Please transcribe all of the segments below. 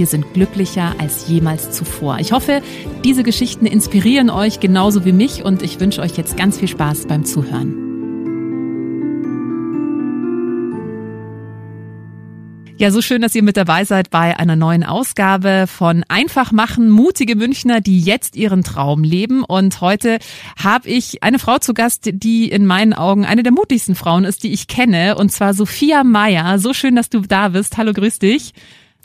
wir sind glücklicher als jemals zuvor. Ich hoffe, diese Geschichten inspirieren euch genauso wie mich und ich wünsche euch jetzt ganz viel Spaß beim Zuhören. Ja, so schön, dass ihr mit dabei seid bei einer neuen Ausgabe von Einfach machen, mutige Münchner, die jetzt ihren Traum leben. Und heute habe ich eine Frau zu Gast, die in meinen Augen eine der mutigsten Frauen ist, die ich kenne, und zwar Sophia Meyer. So schön, dass du da bist. Hallo, grüß dich.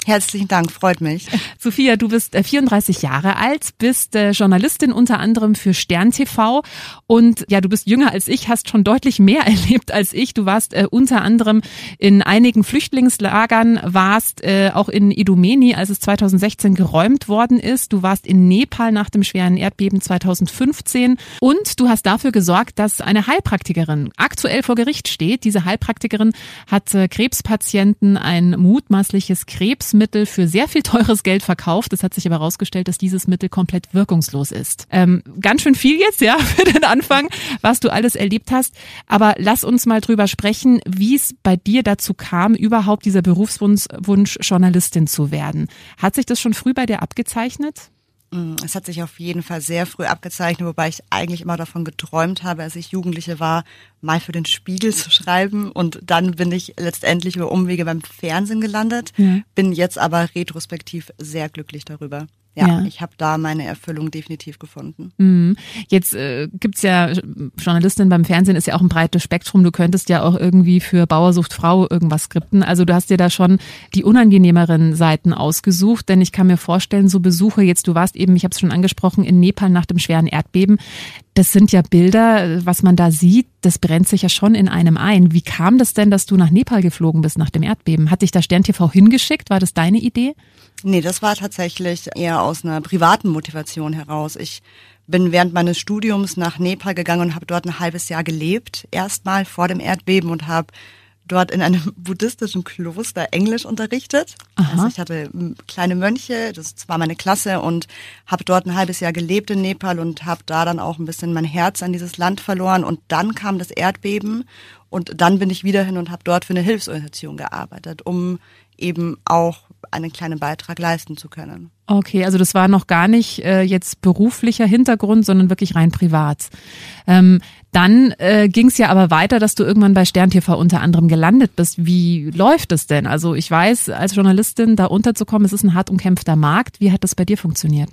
Herzlichen Dank, freut mich. Sophia, du bist 34 äh, Jahre alt, bist äh, Journalistin unter anderem für Stern TV und ja, du bist jünger als ich, hast schon deutlich mehr erlebt als ich. Du warst äh, unter anderem in einigen Flüchtlingslagern, warst äh, auch in Idomeni, als es 2016 geräumt worden ist. Du warst in Nepal nach dem schweren Erdbeben 2015 und du hast dafür gesorgt, dass eine Heilpraktikerin aktuell vor Gericht steht. Diese Heilpraktikerin hat äh, Krebspatienten ein mutmaßliches Krebs Mittel für sehr viel teures Geld verkauft. Es hat sich aber herausgestellt, dass dieses Mittel komplett wirkungslos ist. Ähm, ganz schön viel jetzt, ja, für den Anfang, was du alles erlebt hast. Aber lass uns mal drüber sprechen, wie es bei dir dazu kam, überhaupt dieser Berufswunsch Wunsch, Journalistin zu werden. Hat sich das schon früh bei dir abgezeichnet? Mm, es hat sich auf jeden Fall sehr früh abgezeichnet, wobei ich eigentlich immer davon geträumt habe, als ich Jugendliche war, mal für den Spiegel zu schreiben. Und dann bin ich letztendlich über Umwege beim Fernsehen gelandet, ja. bin jetzt aber retrospektiv sehr glücklich darüber ja, ja. ich habe da meine Erfüllung definitiv gefunden. Mhm. Jetzt äh, gibt's ja, Journalistin beim Fernsehen ist ja auch ein breites Spektrum. Du könntest ja auch irgendwie für Bauersucht Frau irgendwas skripten. Also du hast dir da schon die unangenehmeren Seiten ausgesucht, denn ich kann mir vorstellen, so Besuche jetzt, du warst eben, ich habe es schon angesprochen, in Nepal nach dem schweren Erdbeben. Das sind ja Bilder, was man da sieht, das brennt sich ja schon in einem ein. Wie kam das denn, dass du nach Nepal geflogen bist nach dem Erdbeben? Hat dich da Stern TV hingeschickt? War das deine Idee? Nee, das war tatsächlich eher aus einer privaten Motivation heraus. Ich bin während meines Studiums nach Nepal gegangen und habe dort ein halbes Jahr gelebt, erstmal vor dem Erdbeben und habe dort in einem buddhistischen Kloster Englisch unterrichtet. Aha. Also ich hatte kleine Mönche, das war meine Klasse und habe dort ein halbes Jahr gelebt in Nepal und habe da dann auch ein bisschen mein Herz an dieses Land verloren und dann kam das Erdbeben und dann bin ich wieder hin und habe dort für eine Hilfsorganisation gearbeitet, um eben auch einen kleinen Beitrag leisten zu können. Okay, also das war noch gar nicht äh, jetzt beruflicher Hintergrund, sondern wirklich rein privat. Ähm, dann äh, ging es ja aber weiter, dass du irgendwann bei Stern TV unter anderem gelandet bist. Wie läuft es denn? Also ich weiß, als Journalistin da unterzukommen, es ist ein hart umkämpfter Markt. Wie hat das bei dir funktioniert?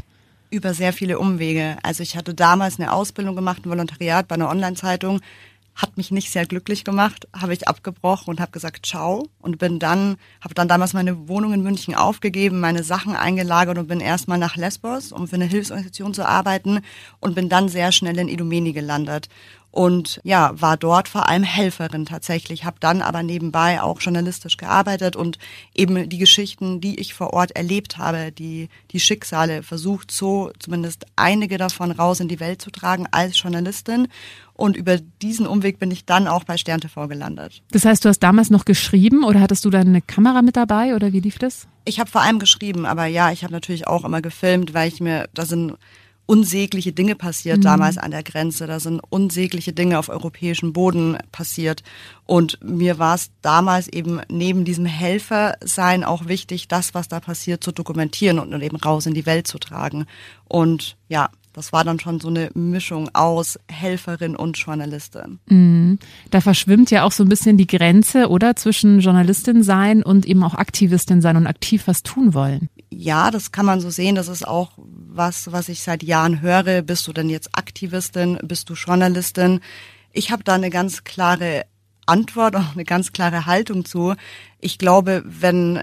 Über sehr viele Umwege. Also ich hatte damals eine Ausbildung gemacht, ein Volontariat bei einer Online-Zeitung hat mich nicht sehr glücklich gemacht, habe ich abgebrochen und habe gesagt, ciao und bin dann, habe dann damals meine Wohnung in München aufgegeben, meine Sachen eingelagert und bin erstmal nach Lesbos, um für eine Hilfsorganisation zu arbeiten und bin dann sehr schnell in Idomeni gelandet und ja, war dort vor allem Helferin tatsächlich, habe dann aber nebenbei auch journalistisch gearbeitet und eben die Geschichten, die ich vor Ort erlebt habe, die, die Schicksale versucht, so zumindest einige davon raus in die Welt zu tragen als Journalistin. Und über diesen Umweg bin ich dann auch bei Stern TV gelandet. Das heißt, du hast damals noch geschrieben oder hattest du dann eine Kamera mit dabei oder wie lief das? Ich habe vor allem geschrieben, aber ja, ich habe natürlich auch immer gefilmt, weil ich mir, da sind unsägliche Dinge passiert mhm. damals an der Grenze. Da sind unsägliche Dinge auf europäischem Boden passiert. Und mir war es damals eben neben diesem Helfersein auch wichtig, das, was da passiert, zu dokumentieren und eben raus in die Welt zu tragen. Und ja, das war dann schon so eine Mischung aus Helferin und Journalistin. Mhm. Da verschwimmt ja auch so ein bisschen die Grenze, oder? Zwischen Journalistin sein und eben auch Aktivistin sein und aktiv was tun wollen. Ja, das kann man so sehen. Das ist auch was, was ich seit Jahren höre. Bist du denn jetzt Aktivistin? Bist du Journalistin? Ich habe da eine ganz klare Antwort und eine ganz klare Haltung zu. Ich glaube, wenn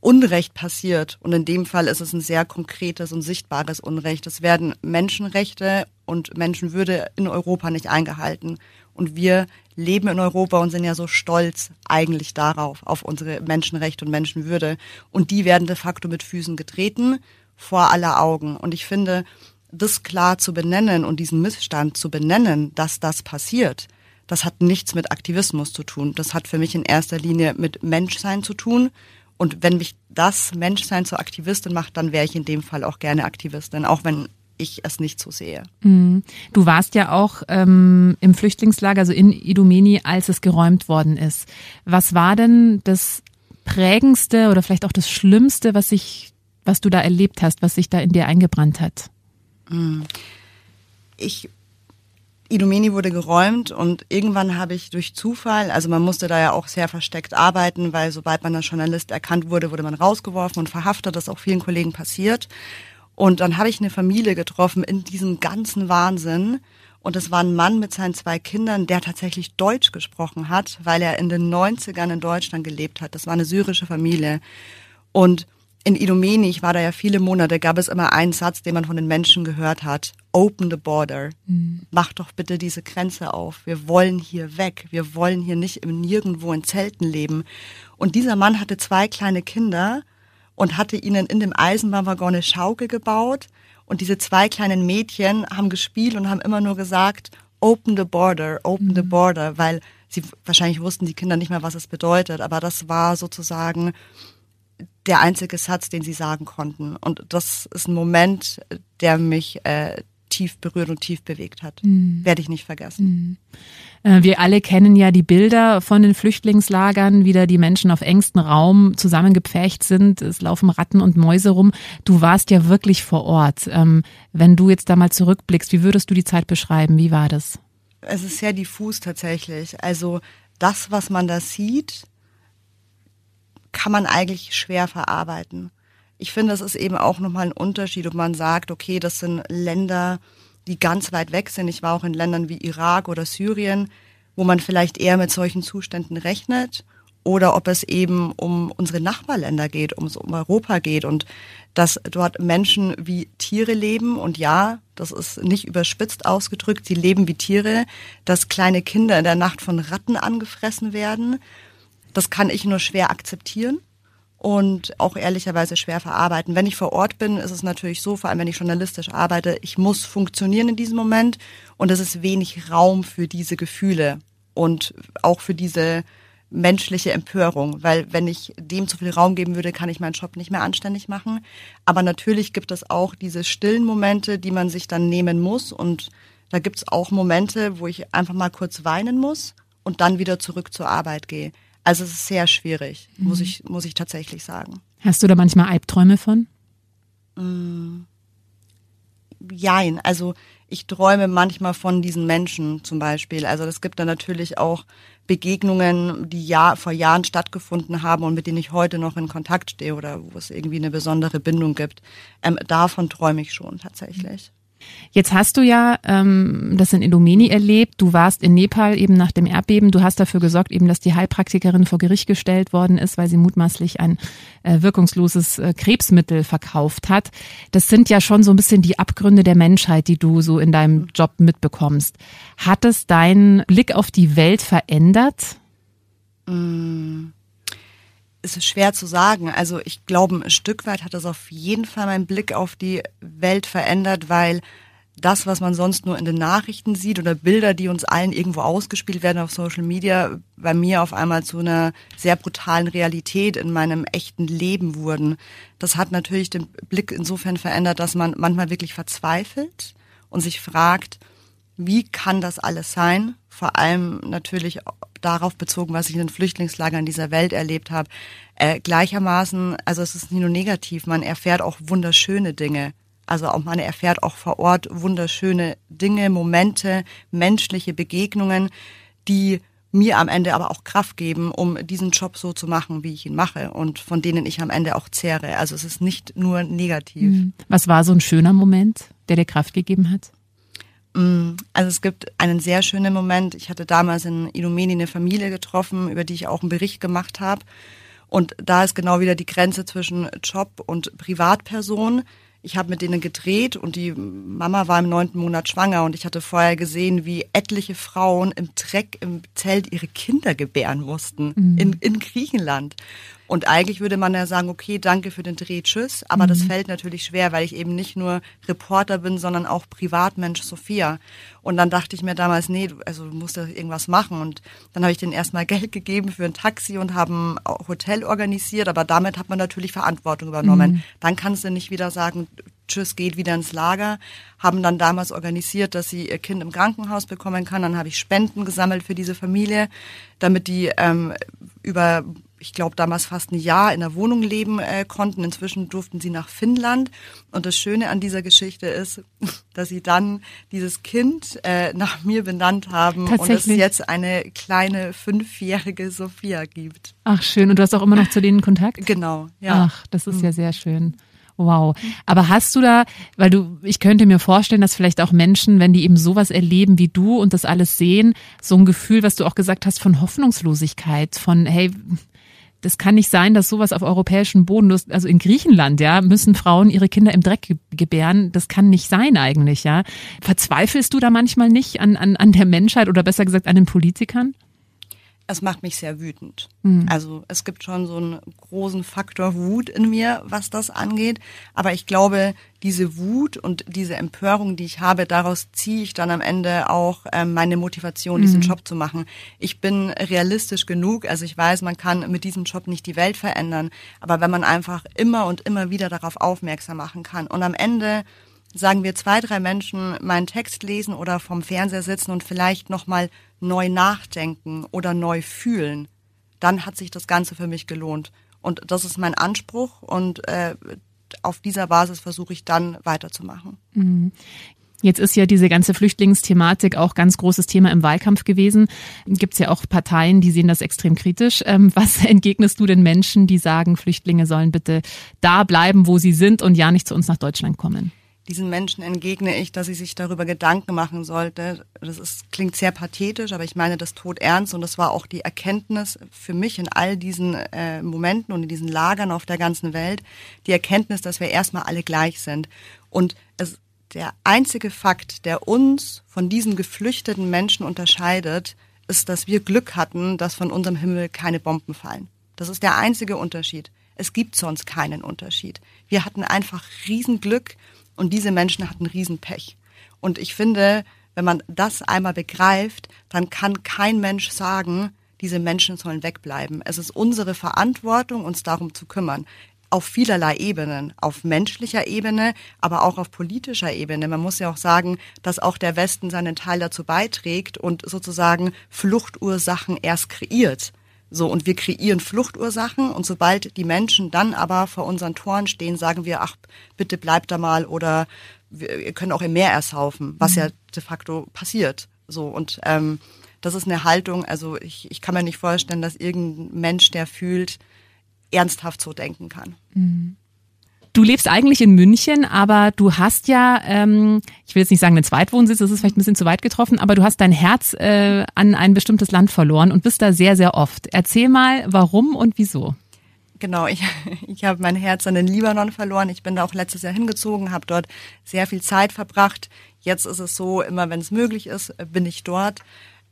Unrecht passiert, und in dem Fall ist es ein sehr konkretes und sichtbares Unrecht, es werden Menschenrechte und Menschenwürde in Europa nicht eingehalten. Und wir leben in Europa und sind ja so stolz eigentlich darauf, auf unsere Menschenrechte und Menschenwürde. Und die werden de facto mit Füßen getreten, vor aller Augen. Und ich finde, das klar zu benennen und diesen Missstand zu benennen, dass das passiert, das hat nichts mit Aktivismus zu tun. Das hat für mich in erster Linie mit Menschsein zu tun. Und wenn mich das Menschsein zur Aktivistin macht, dann wäre ich in dem Fall auch gerne Aktivistin, auch wenn ich es nicht so sehe. Mhm. Du warst ja auch ähm, im Flüchtlingslager, also in Idomeni, als es geräumt worden ist. Was war denn das prägendste oder vielleicht auch das Schlimmste, was sich, was du da erlebt hast, was sich da in dir eingebrannt hat? Mhm. Ich Idomeni wurde geräumt und irgendwann habe ich durch Zufall, also man musste da ja auch sehr versteckt arbeiten, weil sobald man als Journalist erkannt wurde, wurde man rausgeworfen und verhaftet. Das ist auch vielen Kollegen passiert. Und dann habe ich eine Familie getroffen in diesem ganzen Wahnsinn. Und es war ein Mann mit seinen zwei Kindern, der tatsächlich Deutsch gesprochen hat, weil er in den 90ern in Deutschland gelebt hat. Das war eine syrische Familie. Und in Idomeni, ich war da ja viele Monate, gab es immer einen Satz, den man von den Menschen gehört hat. Open the border. Mhm. Mach doch bitte diese Grenze auf. Wir wollen hier weg. Wir wollen hier nicht im Nirgendwo in Zelten leben. Und dieser Mann hatte zwei kleine Kinder und hatte ihnen in dem Eisenbahnwaggon eine Schaukel gebaut. Und diese zwei kleinen Mädchen haben gespielt und haben immer nur gesagt, open the border, open mhm. the border, weil sie wahrscheinlich wussten die Kinder nicht mehr, was es bedeutet. Aber das war sozusagen der einzige Satz, den sie sagen konnten. Und das ist ein Moment, der mich äh, tief berührt und tief bewegt hat. Mhm. Werde ich nicht vergessen. Mhm. Wir alle kennen ja die Bilder von den Flüchtlingslagern, wie da die Menschen auf engstem Raum zusammengepfercht sind. Es laufen Ratten und Mäuse rum. Du warst ja wirklich vor Ort. Ähm, wenn du jetzt da mal zurückblickst, wie würdest du die Zeit beschreiben? Wie war das? Es ist sehr diffus tatsächlich. Also das, was man da sieht, kann man eigentlich schwer verarbeiten. Ich finde, es ist eben auch nochmal ein Unterschied, ob man sagt, okay, das sind Länder, die ganz weit weg sind. Ich war auch in Ländern wie Irak oder Syrien, wo man vielleicht eher mit solchen Zuständen rechnet. Oder ob es eben um unsere Nachbarländer geht, um, um Europa geht. Und dass dort Menschen wie Tiere leben. Und ja, das ist nicht überspitzt ausgedrückt, sie leben wie Tiere, dass kleine Kinder in der Nacht von Ratten angefressen werden das kann ich nur schwer akzeptieren und auch ehrlicherweise schwer verarbeiten. Wenn ich vor Ort bin, ist es natürlich so, vor allem wenn ich journalistisch arbeite, ich muss funktionieren in diesem Moment und es ist wenig Raum für diese Gefühle und auch für diese menschliche Empörung, weil wenn ich dem zu viel Raum geben würde, kann ich meinen Job nicht mehr anständig machen. Aber natürlich gibt es auch diese stillen Momente, die man sich dann nehmen muss und da gibt es auch Momente, wo ich einfach mal kurz weinen muss und dann wieder zurück zur Arbeit gehe. Also es ist sehr schwierig, mhm. muss ich, muss ich tatsächlich sagen. Hast du da manchmal Albträume von? Mm, jein, also ich träume manchmal von diesen Menschen zum Beispiel. Also es gibt da natürlich auch Begegnungen, die ja vor Jahren stattgefunden haben und mit denen ich heute noch in Kontakt stehe oder wo es irgendwie eine besondere Bindung gibt. Ähm, davon träume ich schon tatsächlich. Jetzt hast du ja ähm, das in Indomeni erlebt. Du warst in Nepal eben nach dem Erdbeben. Du hast dafür gesorgt, eben, dass die Heilpraktikerin vor Gericht gestellt worden ist, weil sie mutmaßlich ein äh, wirkungsloses äh, Krebsmittel verkauft hat. Das sind ja schon so ein bisschen die Abgründe der Menschheit, die du so in deinem Job mitbekommst. Hat es deinen Blick auf die Welt verändert? Mm es ist schwer zu sagen. Also ich glaube, ein Stück weit hat das auf jeden Fall meinen Blick auf die Welt verändert, weil das, was man sonst nur in den Nachrichten sieht oder Bilder, die uns allen irgendwo ausgespielt werden auf Social Media, bei mir auf einmal zu einer sehr brutalen Realität in meinem echten Leben wurden. Das hat natürlich den Blick insofern verändert, dass man manchmal wirklich verzweifelt und sich fragt, wie kann das alles sein? Vor allem natürlich darauf bezogen, was ich in den Flüchtlingslagern dieser Welt erlebt habe. Äh, gleichermaßen, also es ist nicht nur negativ, man erfährt auch wunderschöne Dinge. Also auch man erfährt auch vor Ort wunderschöne Dinge, Momente, menschliche Begegnungen, die mir am Ende aber auch Kraft geben, um diesen Job so zu machen, wie ich ihn mache und von denen ich am Ende auch zehre. Also es ist nicht nur negativ. Mhm. Was war so ein schöner Moment, der dir Kraft gegeben hat? Mm, also es gibt einen sehr schönen Moment. Ich hatte damals in Ilumeni eine Familie getroffen, über die ich auch einen Bericht gemacht habe. Und da ist genau wieder die Grenze zwischen Job und Privatperson. Ich habe mit denen gedreht und die Mama war im neunten Monat schwanger und ich hatte vorher gesehen, wie etliche Frauen im Dreck im Zelt ihre Kinder gebären mussten mhm. in, in Griechenland. Und eigentlich würde man ja sagen, okay, danke für den Dreh, tschüss. Aber mhm. das fällt natürlich schwer, weil ich eben nicht nur Reporter bin, sondern auch Privatmensch Sophia. Und dann dachte ich mir damals, nee, also du musst ja irgendwas machen. Und dann habe ich denen erstmal Geld gegeben für ein Taxi und haben ein Hotel organisiert. Aber damit hat man natürlich Verantwortung übernommen. Mhm. Dann kannst du nicht wieder sagen, tschüss, geht wieder ins Lager. Haben dann damals organisiert, dass sie ihr Kind im Krankenhaus bekommen kann. Dann habe ich Spenden gesammelt für diese Familie, damit die ähm, über ich glaube, damals fast ein Jahr in der Wohnung leben äh, konnten. Inzwischen durften sie nach Finnland. Und das Schöne an dieser Geschichte ist, dass sie dann dieses Kind äh, nach mir benannt haben und es jetzt eine kleine fünfjährige Sophia gibt. Ach schön. Und du hast auch immer noch zu denen Kontakt? Genau, ja. Ach, das ist ja mhm. sehr schön. Wow. Aber hast du da, weil du, ich könnte mir vorstellen, dass vielleicht auch Menschen, wenn die eben sowas erleben wie du und das alles sehen, so ein Gefühl, was du auch gesagt hast, von Hoffnungslosigkeit, von, hey, das kann nicht sein, dass sowas auf europäischem Boden, also in Griechenland, ja, müssen Frauen ihre Kinder im Dreck gebären. Das kann nicht sein eigentlich, ja. Verzweifelst du da manchmal nicht an, an, an der Menschheit oder besser gesagt an den Politikern? Es macht mich sehr wütend. Mhm. Also es gibt schon so einen großen Faktor Wut in mir, was das angeht. Aber ich glaube, diese Wut und diese Empörung, die ich habe, daraus ziehe ich dann am Ende auch ähm, meine Motivation, diesen mhm. Job zu machen. Ich bin realistisch genug, also ich weiß, man kann mit diesem Job nicht die Welt verändern, aber wenn man einfach immer und immer wieder darauf aufmerksam machen kann und am Ende sagen wir zwei, drei Menschen meinen Text lesen oder vom Fernseher sitzen und vielleicht nochmal neu nachdenken oder neu fühlen, dann hat sich das Ganze für mich gelohnt. Und das ist mein Anspruch und äh, auf dieser Basis versuche ich dann weiterzumachen. Mhm. Jetzt ist ja diese ganze Flüchtlingsthematik auch ganz großes Thema im Wahlkampf gewesen. Gibt es ja auch Parteien, die sehen das extrem kritisch. Ähm, was entgegnest du den Menschen, die sagen, Flüchtlinge sollen bitte da bleiben, wo sie sind und ja nicht zu uns nach Deutschland kommen? Diesen Menschen entgegne ich, dass sie sich darüber Gedanken machen sollte. Das ist, klingt sehr pathetisch, aber ich meine das tot ernst und das war auch die Erkenntnis für mich in all diesen äh, Momenten und in diesen Lagern auf der ganzen Welt, die Erkenntnis, dass wir erstmal alle gleich sind. Und es, der einzige Fakt, der uns von diesen geflüchteten Menschen unterscheidet, ist, dass wir Glück hatten, dass von unserem Himmel keine Bomben fallen. Das ist der einzige Unterschied. Es gibt sonst keinen Unterschied. Wir hatten einfach Riesenglück und diese Menschen hatten Riesenpech. Und ich finde, wenn man das einmal begreift, dann kann kein Mensch sagen, diese Menschen sollen wegbleiben. Es ist unsere Verantwortung, uns darum zu kümmern. Auf vielerlei Ebenen, auf menschlicher Ebene, aber auch auf politischer Ebene. Man muss ja auch sagen, dass auch der Westen seinen Teil dazu beiträgt und sozusagen Fluchtursachen erst kreiert. So, und wir kreieren Fluchtursachen und sobald die Menschen dann aber vor unseren Toren stehen, sagen wir, ach, bitte bleibt da mal oder wir können auch im Meer ersaufen, was mhm. ja de facto passiert. So, und ähm, das ist eine Haltung, also ich, ich kann mir nicht vorstellen, dass irgendein Mensch, der fühlt, ernsthaft so denken kann. Mhm. Du lebst eigentlich in München, aber du hast ja, ähm, ich will jetzt nicht sagen einen Zweitwohnsitz, das ist vielleicht ein bisschen zu weit getroffen, aber du hast dein Herz äh, an ein bestimmtes Land verloren und bist da sehr, sehr oft. Erzähl mal, warum und wieso. Genau, ich, ich habe mein Herz an den Libanon verloren. Ich bin da auch letztes Jahr hingezogen, habe dort sehr viel Zeit verbracht. Jetzt ist es so, immer wenn es möglich ist, bin ich dort.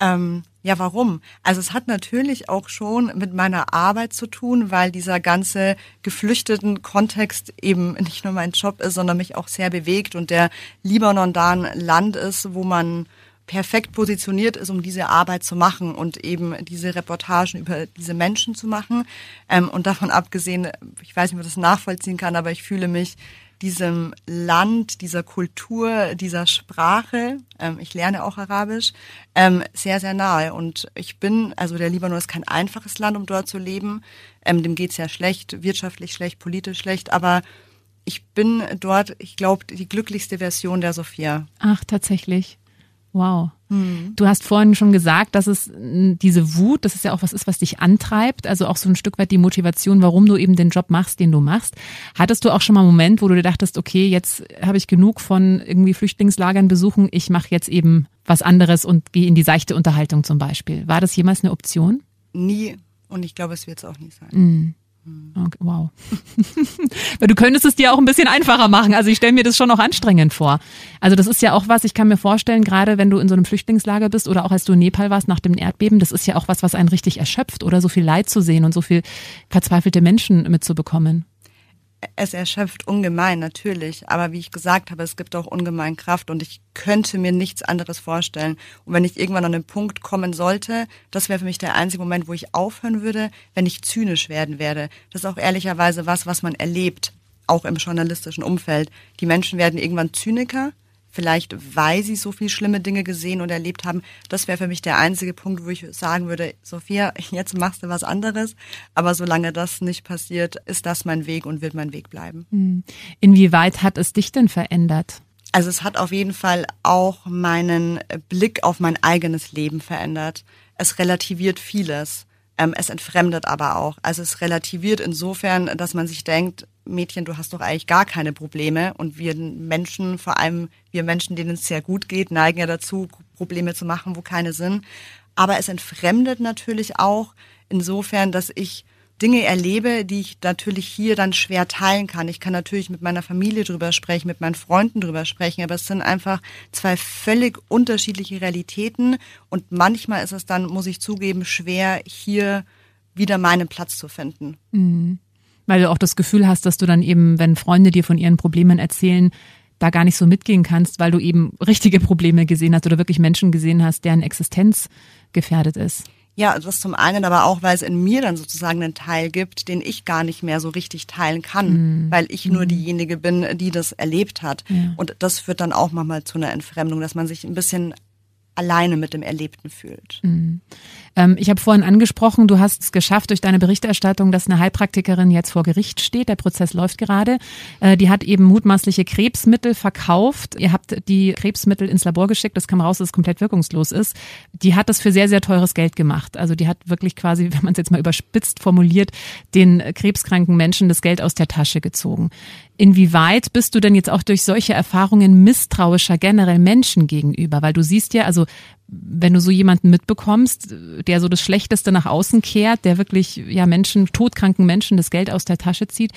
Ähm, ja, warum? Also es hat natürlich auch schon mit meiner Arbeit zu tun, weil dieser ganze geflüchteten Kontext eben nicht nur mein Job ist, sondern mich auch sehr bewegt und der Libanon da ein Land ist, wo man perfekt positioniert ist, um diese Arbeit zu machen und eben diese Reportagen über diese Menschen zu machen. Ähm, und davon abgesehen, ich weiß nicht, ob ich das nachvollziehen kann, aber ich fühle mich diesem Land, dieser Kultur, dieser Sprache, ähm, ich lerne auch Arabisch, ähm, sehr, sehr nahe. Und ich bin, also der Libanon ist kein einfaches Land, um dort zu leben. Ähm, dem geht's ja schlecht, wirtschaftlich schlecht, politisch schlecht, aber ich bin dort, ich glaube, die glücklichste Version der Sophia. Ach, tatsächlich. Wow. Mhm. Du hast vorhin schon gesagt, dass es diese Wut, das ist ja auch was ist, was dich antreibt, also auch so ein Stück weit die Motivation, warum du eben den Job machst, den du machst. Hattest du auch schon mal einen Moment, wo du dir dachtest, okay, jetzt habe ich genug von irgendwie Flüchtlingslagern besuchen, ich mache jetzt eben was anderes und gehe in die seichte Unterhaltung zum Beispiel. War das jemals eine Option? Nie. Und ich glaube, es wird es auch nie sein. Mhm. Okay, wow. Du könntest es dir auch ein bisschen einfacher machen. Also ich stelle mir das schon auch anstrengend vor. Also das ist ja auch was, ich kann mir vorstellen, gerade wenn du in so einem Flüchtlingslager bist oder auch als du in Nepal warst nach dem Erdbeben, das ist ja auch was, was einen richtig erschöpft oder so viel Leid zu sehen und so viel verzweifelte Menschen mitzubekommen es erschöpft ungemein, natürlich. Aber wie ich gesagt habe, es gibt auch ungemein Kraft und ich könnte mir nichts anderes vorstellen. Und wenn ich irgendwann an den Punkt kommen sollte, das wäre für mich der einzige Moment, wo ich aufhören würde, wenn ich zynisch werden werde. Das ist auch ehrlicherweise was, was man erlebt, auch im journalistischen Umfeld. Die Menschen werden irgendwann Zyniker vielleicht weil sie so viel schlimme Dinge gesehen und erlebt haben. Das wäre für mich der einzige Punkt, wo ich sagen würde, Sophia, jetzt machst du was anderes. Aber solange das nicht passiert, ist das mein Weg und wird mein Weg bleiben. Hm. Inwieweit hat es dich denn verändert? Also es hat auf jeden Fall auch meinen Blick auf mein eigenes Leben verändert. Es relativiert vieles. Ähm, es entfremdet aber auch. Also es relativiert insofern, dass man sich denkt, Mädchen, du hast doch eigentlich gar keine Probleme. Und wir Menschen, vor allem wir Menschen, denen es sehr gut geht, neigen ja dazu, Probleme zu machen, wo keine sind. Aber es entfremdet natürlich auch insofern, dass ich Dinge erlebe, die ich natürlich hier dann schwer teilen kann. Ich kann natürlich mit meiner Familie drüber sprechen, mit meinen Freunden drüber sprechen, aber es sind einfach zwei völlig unterschiedliche Realitäten und manchmal ist es dann, muss ich zugeben, schwer, hier wieder meinen Platz zu finden. Mhm. Weil du auch das Gefühl hast, dass du dann eben, wenn Freunde dir von ihren Problemen erzählen, da gar nicht so mitgehen kannst, weil du eben richtige Probleme gesehen hast oder wirklich Menschen gesehen hast, deren Existenz gefährdet ist. Ja, das zum einen, aber auch, weil es in mir dann sozusagen einen Teil gibt, den ich gar nicht mehr so richtig teilen kann, mhm. weil ich nur mhm. diejenige bin, die das erlebt hat. Ja. Und das führt dann auch manchmal zu einer Entfremdung, dass man sich ein bisschen alleine mit dem Erlebten fühlt. Mhm. Ähm, ich habe vorhin angesprochen, du hast es geschafft durch deine Berichterstattung, dass eine Heilpraktikerin jetzt vor Gericht steht. Der Prozess läuft gerade. Äh, die hat eben mutmaßliche Krebsmittel verkauft. Ihr habt die Krebsmittel ins Labor geschickt. Das kam raus, dass es komplett wirkungslos ist. Die hat das für sehr, sehr teures Geld gemacht. Also die hat wirklich quasi, wenn man es jetzt mal überspitzt formuliert, den krebskranken Menschen das Geld aus der Tasche gezogen. Inwieweit bist du denn jetzt auch durch solche Erfahrungen misstrauischer generell Menschen gegenüber? Weil du siehst ja, also wenn du so jemanden mitbekommst, der so das Schlechteste nach außen kehrt, der wirklich ja Menschen, todkranken Menschen das Geld aus der Tasche zieht,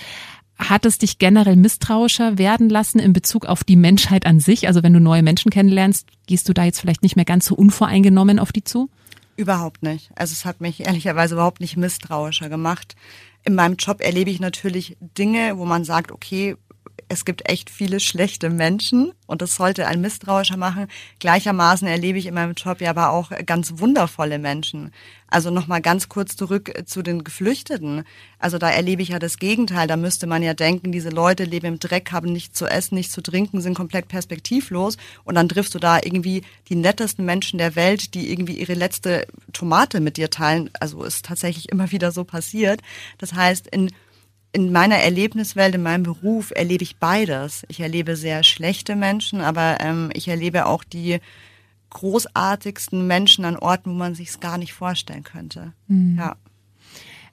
hat es dich generell misstrauischer werden lassen in Bezug auf die Menschheit an sich? Also wenn du neue Menschen kennenlernst, gehst du da jetzt vielleicht nicht mehr ganz so unvoreingenommen auf die zu? Überhaupt nicht. Also es hat mich ehrlicherweise überhaupt nicht misstrauischer gemacht in meinem Job erlebe ich natürlich Dinge, wo man sagt, okay, es gibt echt viele schlechte Menschen und das sollte ein misstrauischer machen. Gleichermaßen erlebe ich in meinem Job ja aber auch ganz wundervolle Menschen. Also nochmal ganz kurz zurück zu den Geflüchteten. Also da erlebe ich ja das Gegenteil. Da müsste man ja denken, diese Leute leben im Dreck, haben nichts zu essen, nichts zu trinken, sind komplett perspektivlos und dann triffst du da irgendwie die nettesten Menschen der Welt, die irgendwie ihre letzte Tomate mit dir teilen. Also ist tatsächlich immer wieder so passiert. Das heißt, in in meiner Erlebniswelt, in meinem Beruf erlebe ich beides. Ich erlebe sehr schlechte Menschen, aber ähm, ich erlebe auch die großartigsten Menschen an Orten, wo man sich es gar nicht vorstellen könnte. Mhm. Ja.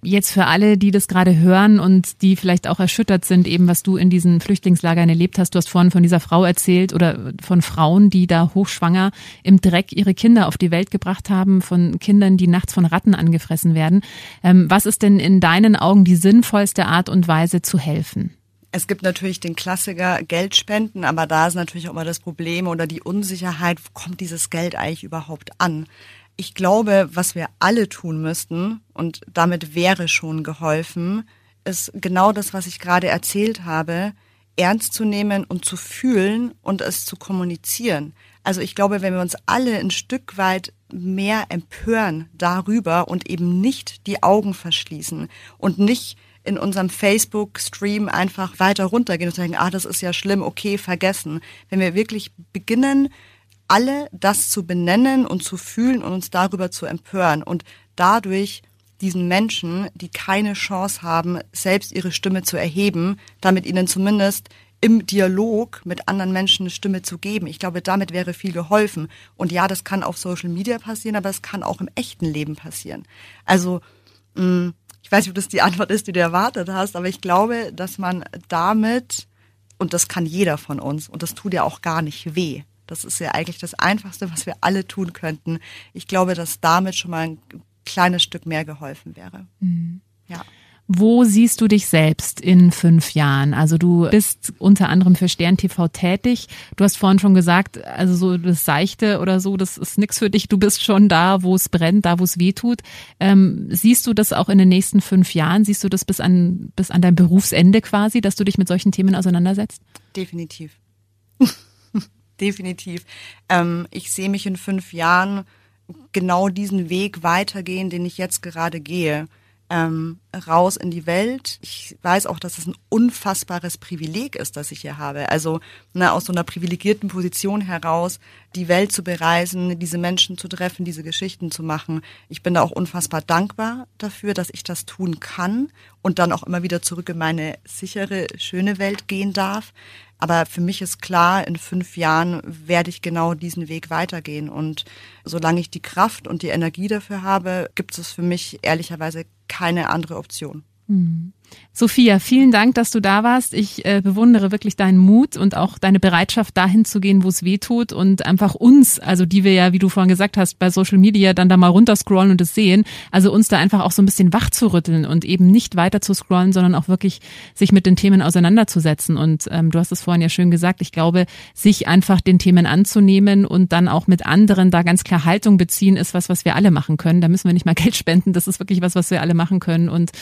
Jetzt für alle, die das gerade hören und die vielleicht auch erschüttert sind, eben was du in diesen Flüchtlingslagern erlebt hast. Du hast vorhin von dieser Frau erzählt oder von Frauen, die da hochschwanger im Dreck ihre Kinder auf die Welt gebracht haben, von Kindern, die nachts von Ratten angefressen werden. Ähm, was ist denn in deinen Augen die sinnvollste Art und Weise zu helfen? Es gibt natürlich den Klassiker Geld spenden, aber da ist natürlich auch immer das Problem oder die Unsicherheit, kommt dieses Geld eigentlich überhaupt an? Ich glaube, was wir alle tun müssten, und damit wäre schon geholfen, ist genau das, was ich gerade erzählt habe, ernst zu nehmen und zu fühlen und es zu kommunizieren. Also ich glaube, wenn wir uns alle ein Stück weit mehr empören darüber und eben nicht die Augen verschließen und nicht in unserem Facebook-Stream einfach weiter runtergehen und sagen, ah, das ist ja schlimm, okay, vergessen. Wenn wir wirklich beginnen, alle das zu benennen und zu fühlen und uns darüber zu empören und dadurch diesen Menschen, die keine Chance haben, selbst ihre Stimme zu erheben, damit ihnen zumindest im Dialog mit anderen Menschen eine Stimme zu geben. Ich glaube, damit wäre viel geholfen. Und ja, das kann auf Social Media passieren, aber es kann auch im echten Leben passieren. Also, mh, ich weiß nicht, ob das die Antwort ist, die du erwartet hast, aber ich glaube, dass man damit, und das kann jeder von uns, und das tut ja auch gar nicht weh. Das ist ja eigentlich das Einfachste, was wir alle tun könnten. Ich glaube, dass damit schon mal ein kleines Stück mehr geholfen wäre. Mhm. Ja. Wo siehst du dich selbst in fünf Jahren? Also du bist unter anderem für Stern TV tätig. Du hast vorhin schon gesagt, also so das Seichte oder so, das ist nix für dich. Du bist schon da, wo es brennt, da, wo es weh tut. Ähm, siehst du das auch in den nächsten fünf Jahren? Siehst du das bis an, bis an dein Berufsende quasi, dass du dich mit solchen Themen auseinandersetzt? Definitiv. Definitiv. Ähm, ich sehe mich in fünf Jahren genau diesen Weg weitergehen, den ich jetzt gerade gehe ähm, raus in die Welt. Ich weiß auch, dass es ein unfassbares Privileg ist, das ich hier habe. Also ne, aus so einer privilegierten Position heraus die Welt zu bereisen, diese Menschen zu treffen, diese Geschichten zu machen. Ich bin da auch unfassbar dankbar dafür, dass ich das tun kann und dann auch immer wieder zurück in meine sichere, schöne Welt gehen darf. Aber für mich ist klar, in fünf Jahren werde ich genau diesen Weg weitergehen. Und solange ich die Kraft und die Energie dafür habe, gibt es für mich ehrlicherweise keine andere Option. Mhm. Sophia, vielen Dank, dass du da warst. Ich äh, bewundere wirklich deinen Mut und auch deine Bereitschaft, dahin zu gehen, wo es weh tut und einfach uns, also die wir ja, wie du vorhin gesagt hast, bei Social Media dann da mal runterscrollen und es sehen, also uns da einfach auch so ein bisschen wach zu rütteln und eben nicht weiter zu scrollen, sondern auch wirklich sich mit den Themen auseinanderzusetzen. Und ähm, du hast es vorhin ja schön gesagt, ich glaube, sich einfach den Themen anzunehmen und dann auch mit anderen da ganz klar Haltung beziehen, ist was, was wir alle machen können. Da müssen wir nicht mal Geld spenden. Das ist wirklich was, was wir alle machen können. Und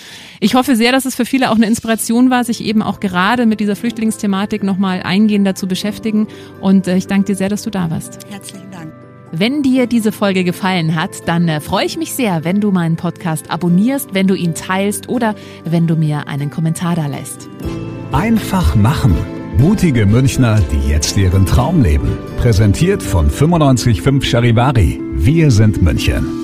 ich hoffe sehr, dass es für viele auch eine Inspiration war, sich eben auch gerade mit dieser Flüchtlingsthematik nochmal eingehender zu beschäftigen. Und äh, ich danke dir sehr, dass du da warst. Herzlichen Dank. Wenn dir diese Folge gefallen hat, dann äh, freue ich mich sehr, wenn du meinen Podcast abonnierst, wenn du ihn teilst oder wenn du mir einen Kommentar da lässt. Einfach machen. Mutige Münchner, die jetzt ihren Traum leben. Präsentiert von 955 Charivari. Wir sind München.